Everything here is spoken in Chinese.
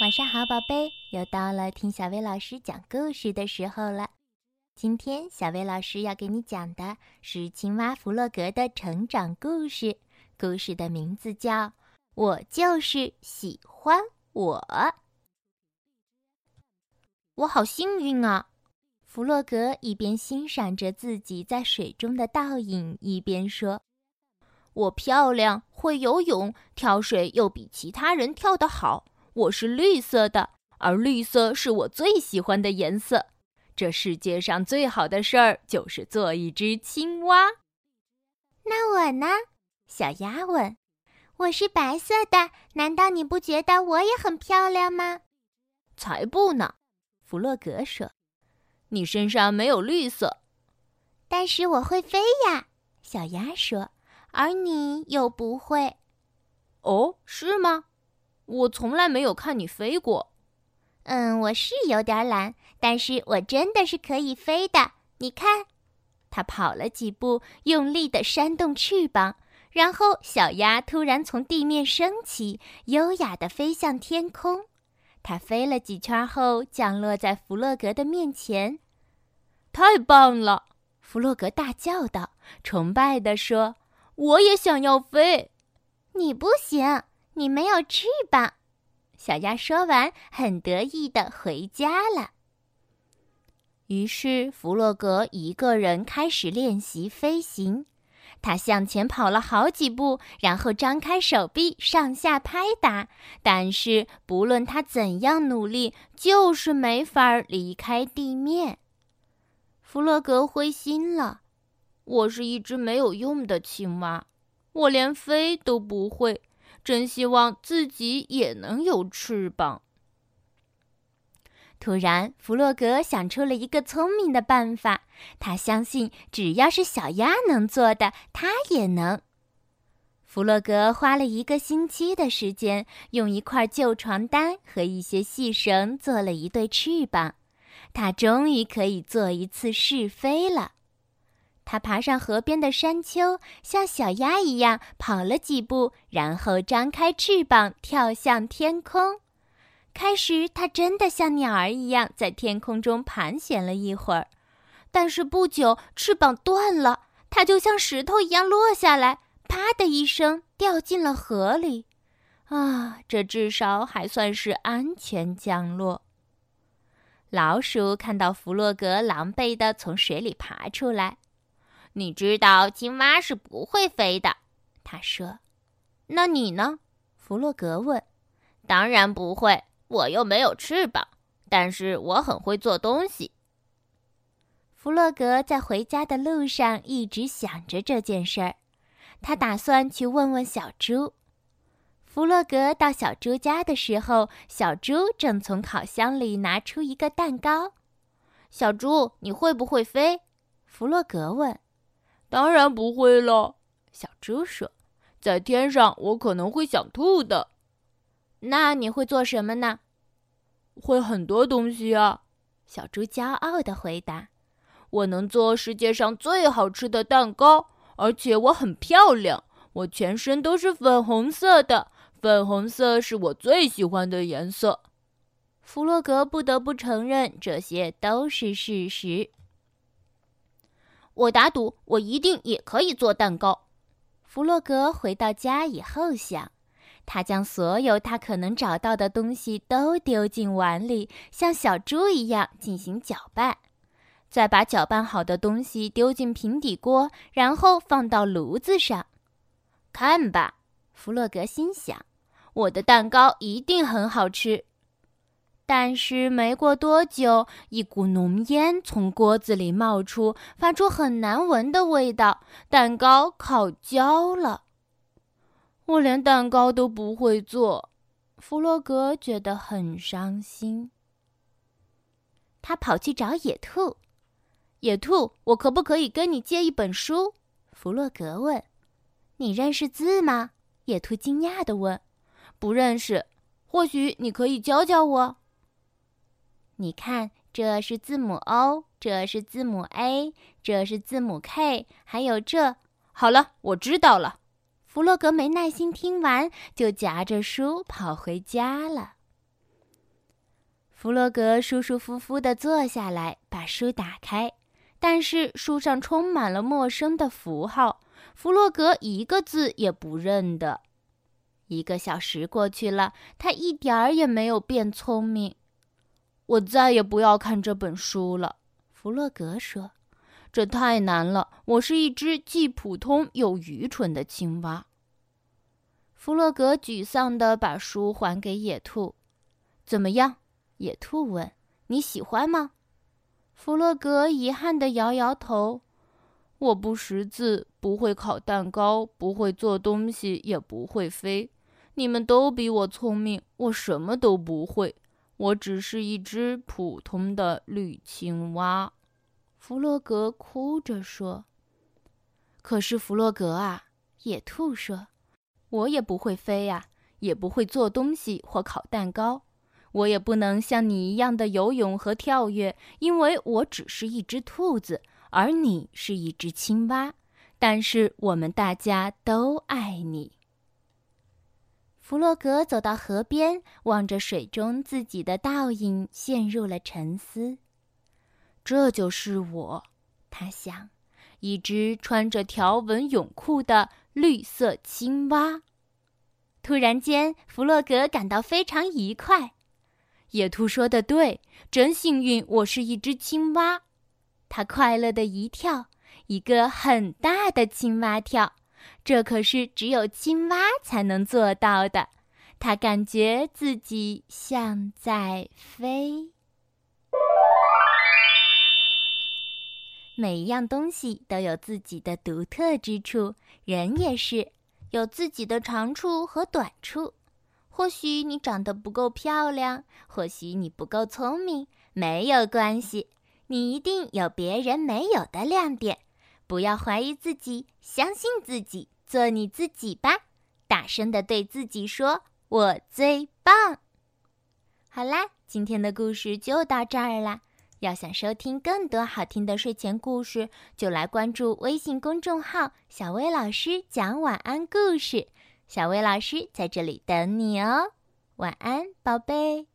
晚上好，宝贝，又到了听小薇老师讲故事的时候了。今天小薇老师要给你讲的是青蛙弗洛格的成长故事，故事的名字叫《我就是喜欢我》。我好幸运啊！弗洛格一边欣赏着自己在水中的倒影，一边说：“我漂亮，会游泳，跳水又比其他人跳得好。”我是绿色的，而绿色是我最喜欢的颜色。这世界上最好的事儿就是做一只青蛙。那我呢？小鸭问。我是白色的，难道你不觉得我也很漂亮吗？才不呢！弗洛格说。你身上没有绿色。但是我会飞呀，小鸭说。而你又不会。哦，是吗？我从来没有看你飞过，嗯，我是有点懒，但是我真的是可以飞的。你看，它跑了几步，用力地扇动翅膀，然后小鸭突然从地面升起，优雅地飞向天空。它飞了几圈后，降落在弗洛格的面前。太棒了！弗洛格大叫道，崇拜地说：“我也想要飞。”你不行。你没有翅膀，小鸭说完，很得意的回家了。于是弗洛格一个人开始练习飞行。他向前跑了好几步，然后张开手臂上下拍打。但是不论他怎样努力，就是没法离开地面。弗洛格灰心了。我是一只没有用的青蛙，我连飞都不会。真希望自己也能有翅膀。突然，弗洛格想出了一个聪明的办法。他相信，只要是小鸭能做的，他也能。弗洛格花了一个星期的时间，用一块旧床单和一些细绳做了一对翅膀。他终于可以做一次试飞了。他爬上河边的山丘，像小鸭一样跑了几步，然后张开翅膀跳向天空。开始，它真的像鸟儿一样在天空中盘旋了一会儿，但是不久翅膀断了，它就像石头一样落下来，啪的一声掉进了河里。啊，这至少还算是安全降落。老鼠看到弗洛格狼狈地从水里爬出来。你知道青蛙是不会飞的，他说。那你呢？弗洛格问。当然不会，我又没有翅膀。但是我很会做东西。弗洛格在回家的路上一直想着这件事儿，他打算去问问小猪。弗洛格到小猪家的时候，小猪正从烤箱里拿出一个蛋糕。小猪，你会不会飞？弗洛格问。当然不会了，小猪说：“在天上，我可能会想吐的。”那你会做什么呢？会很多东西啊！小猪骄傲的回答：“我能做世界上最好吃的蛋糕，而且我很漂亮。我全身都是粉红色的，粉红色是我最喜欢的颜色。”弗洛格不得不承认，这些都是事实。我打赌，我一定也可以做蛋糕。弗洛格回到家以后想，他将所有他可能找到的东西都丢进碗里，像小猪一样进行搅拌，再把搅拌好的东西丢进平底锅，然后放到炉子上。看吧，弗洛格心想，我的蛋糕一定很好吃。但是没过多久，一股浓烟从锅子里冒出，发出很难闻的味道。蛋糕烤焦了。我连蛋糕都不会做，弗洛格觉得很伤心。他跑去找野兔。野兔，我可不可以跟你借一本书？弗洛格问。你认识字吗？野兔惊讶地问。不认识。或许你可以教教我。你看，这是字母 O，这是字母 A，这是字母 K，还有这。好了，我知道了。弗洛格没耐心听完，就夹着书跑回家了。弗洛格舒舒服服地坐下来，把书打开，但是书上充满了陌生的符号，弗洛格一个字也不认得。一个小时过去了，他一点儿也没有变聪明。我再也不要看这本书了，弗洛格说：“这太难了。我是一只既普通又愚蠢的青蛙。”弗洛格沮丧地把书还给野兔。“怎么样？”野兔问：“你喜欢吗？”弗洛格遗憾地摇摇头：“我不识字，不会烤蛋糕，不会做东西，也不会飞。你们都比我聪明，我什么都不会。我只是一只普通的绿青蛙。”弗洛格哭着说。“可是弗洛格啊，”野兔说，“我也不会飞呀，也不会做东西或烤蛋糕。”我也不能像你一样的游泳和跳跃，因为我只是一只兔子，而你是一只青蛙。但是我们大家都爱你。弗洛格走到河边，望着水中自己的倒影，陷入了沉思。这就是我，他想，一只穿着条纹泳裤的绿色青蛙。突然间，弗洛格感到非常愉快。野兔说的对，真幸运，我是一只青蛙。它快乐的一跳，一个很大的青蛙跳，这可是只有青蛙才能做到的。它感觉自己像在飞。每一样东西都有自己的独特之处，人也是，有自己的长处和短处。或许你长得不够漂亮，或许你不够聪明，没有关系，你一定有别人没有的亮点。不要怀疑自己，相信自己，做你自己吧！大声的对自己说：“我最棒！”好啦，今天的故事就到这儿啦。要想收听更多好听的睡前故事，就来关注微信公众号“小薇老师讲晚安故事”。小薇老师在这里等你哦，晚安，宝贝。